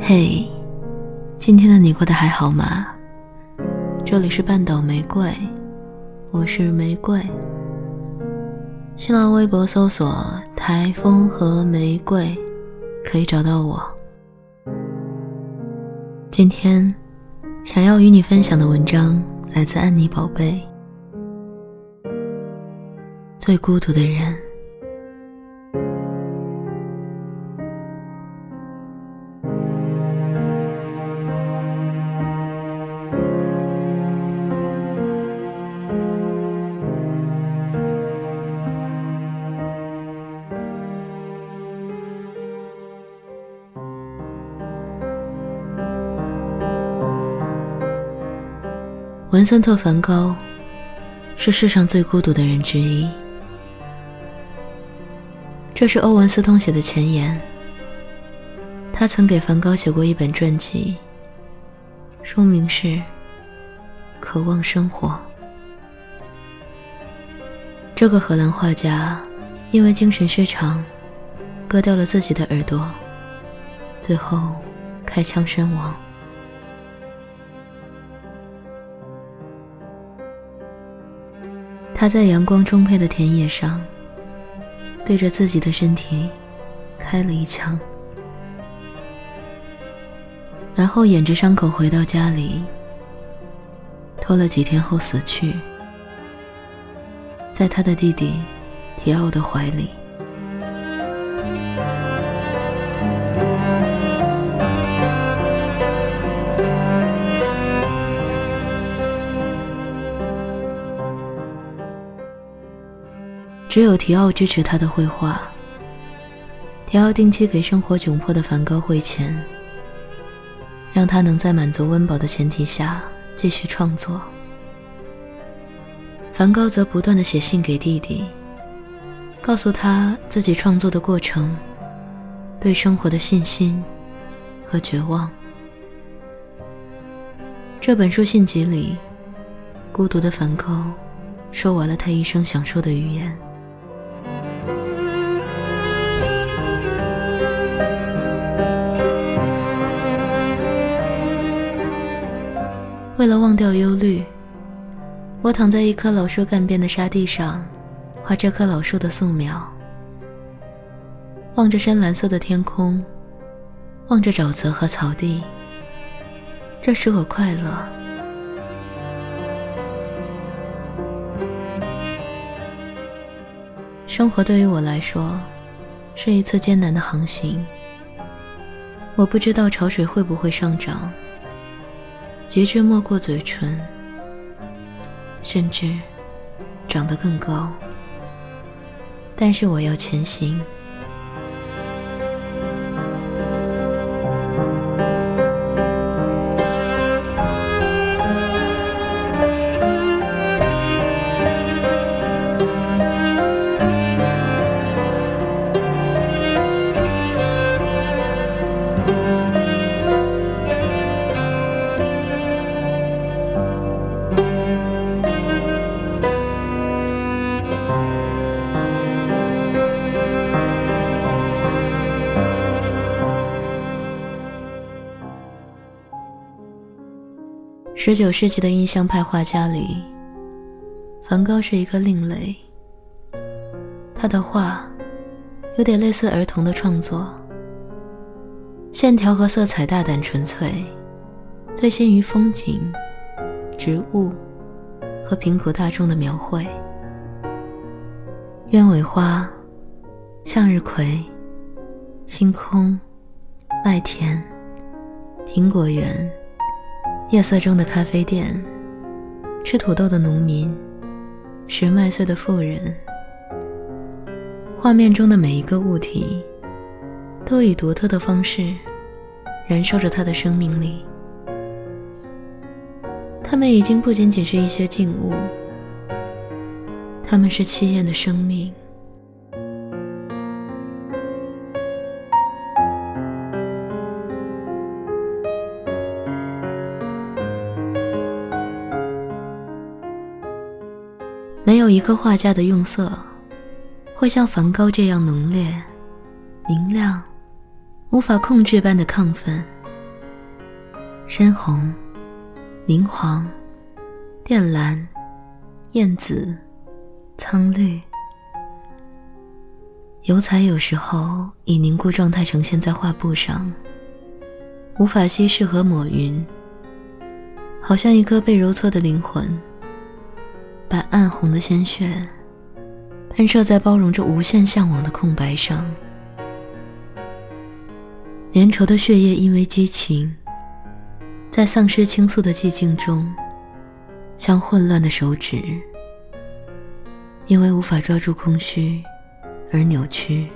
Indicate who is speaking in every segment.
Speaker 1: 嘿，今天的你过得还好吗？这里是半岛玫瑰，我是玫瑰。新浪微博搜索“台风和玫瑰”，可以找到我。今天想要与你分享的文章来自安妮宝贝，《最孤独的人》。文森特·梵高是世上最孤独的人之一。这是欧文斯通写的前言。他曾给梵高写过一本传记，书名是《渴望生活》。这个荷兰画家因为精神失常，割掉了自己的耳朵，最后开枪身亡。他在阳光充沛的田野上，对着自己的身体开了一枪，然后掩着伤口回到家里，拖了几天后死去，在他的弟弟提奥的怀里。只有提奥支持他的绘画。提奥定期给生活窘迫的梵高汇钱，让他能在满足温饱的前提下继续创作。梵高则不断的写信给弟弟，告诉他自己创作的过程、对生活的信心和绝望。这本书信集里，孤独的梵高说完了他一生想说的语言。为了忘掉忧虑，我躺在一棵老树干边的沙地上，画这棵老树的素描。望着深蓝色的天空，望着沼泽和草地，这使我快乐。生活对于我来说，是一次艰难的航行。我不知道潮水会不会上涨。极致没过嘴唇，甚至长得更高。但是我要前行。十九世纪的印象派画家里，梵高是一个另类。他的画有点类似儿童的创作，线条和色彩大胆纯粹，醉心于风景、植物和贫苦大众的描绘。鸢尾花、向日葵、星空、麦田、苹果园。夜色中的咖啡店，吃土豆的农民，拾麦穗的妇人，画面中的每一个物体，都以独特的方式燃烧着它的生命力。它们已经不仅仅是一些静物，它们是凄艳的生命。有一个画家的用色会像梵高这样浓烈、明亮、无法控制般的亢奋。深红、明黄、靛蓝、艳紫、苍绿。油彩有时候以凝固状态呈现在画布上，无法稀释和抹匀，好像一颗被揉搓的灵魂，把暗红的鲜血喷射在包容着无限向往的空白上。粘稠的血液因为激情，在丧失倾诉的寂静中，像混乱的手指，因为无法抓住空虚。而扭曲。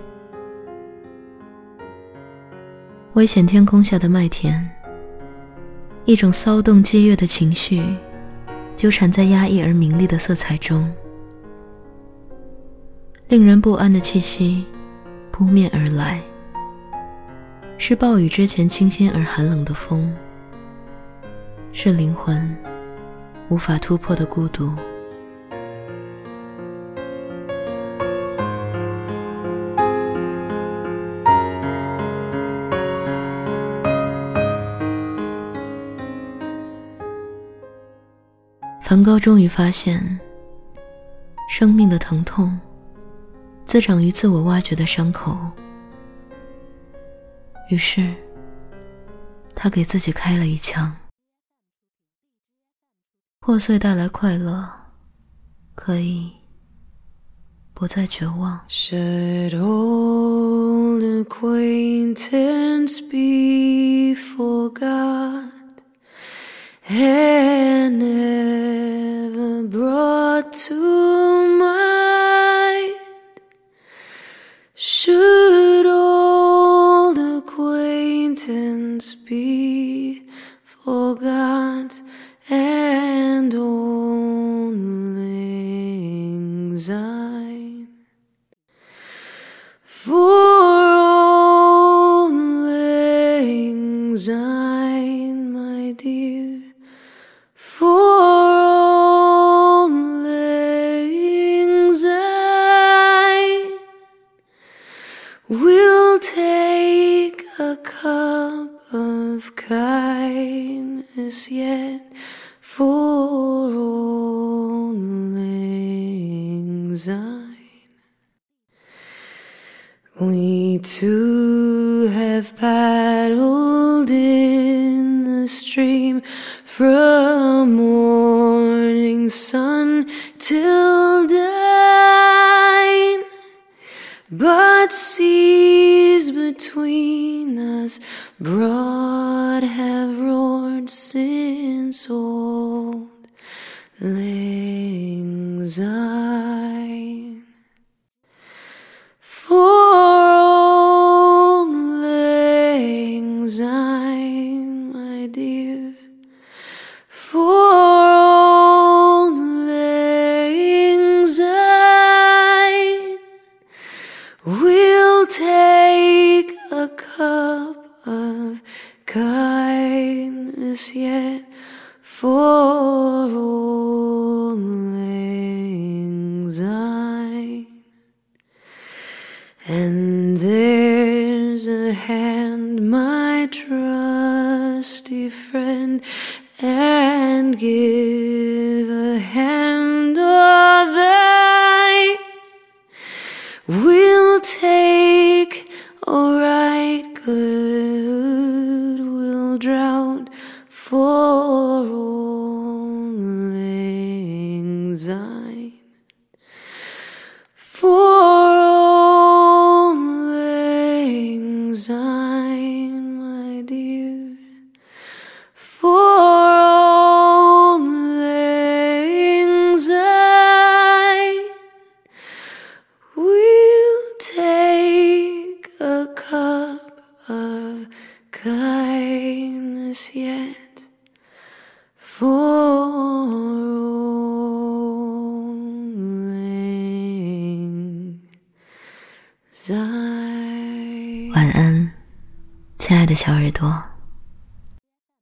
Speaker 1: 危险天空下的麦田，一种骚动激越的情绪，纠缠在压抑而明丽的色彩中，令人不安的气息扑面而来，是暴雨之前清新而寒冷的风，是灵魂无法突破的孤独。梵高终于发现，生命的疼痛滋长于自我挖掘的伤口。于是，他给自己开了一枪。破碎带来快乐，可以不再绝望。
Speaker 2: had never brought to mind. Only We two have paddled in the stream from morning sun till dine, but seas between us broad have roared since old lang. For old lang my dear. For old lang we'll take a cup of kindness yet for old hand, my trusty friend, and give kindness yet for old lang syne.
Speaker 1: 晚安，亲爱的小耳朵。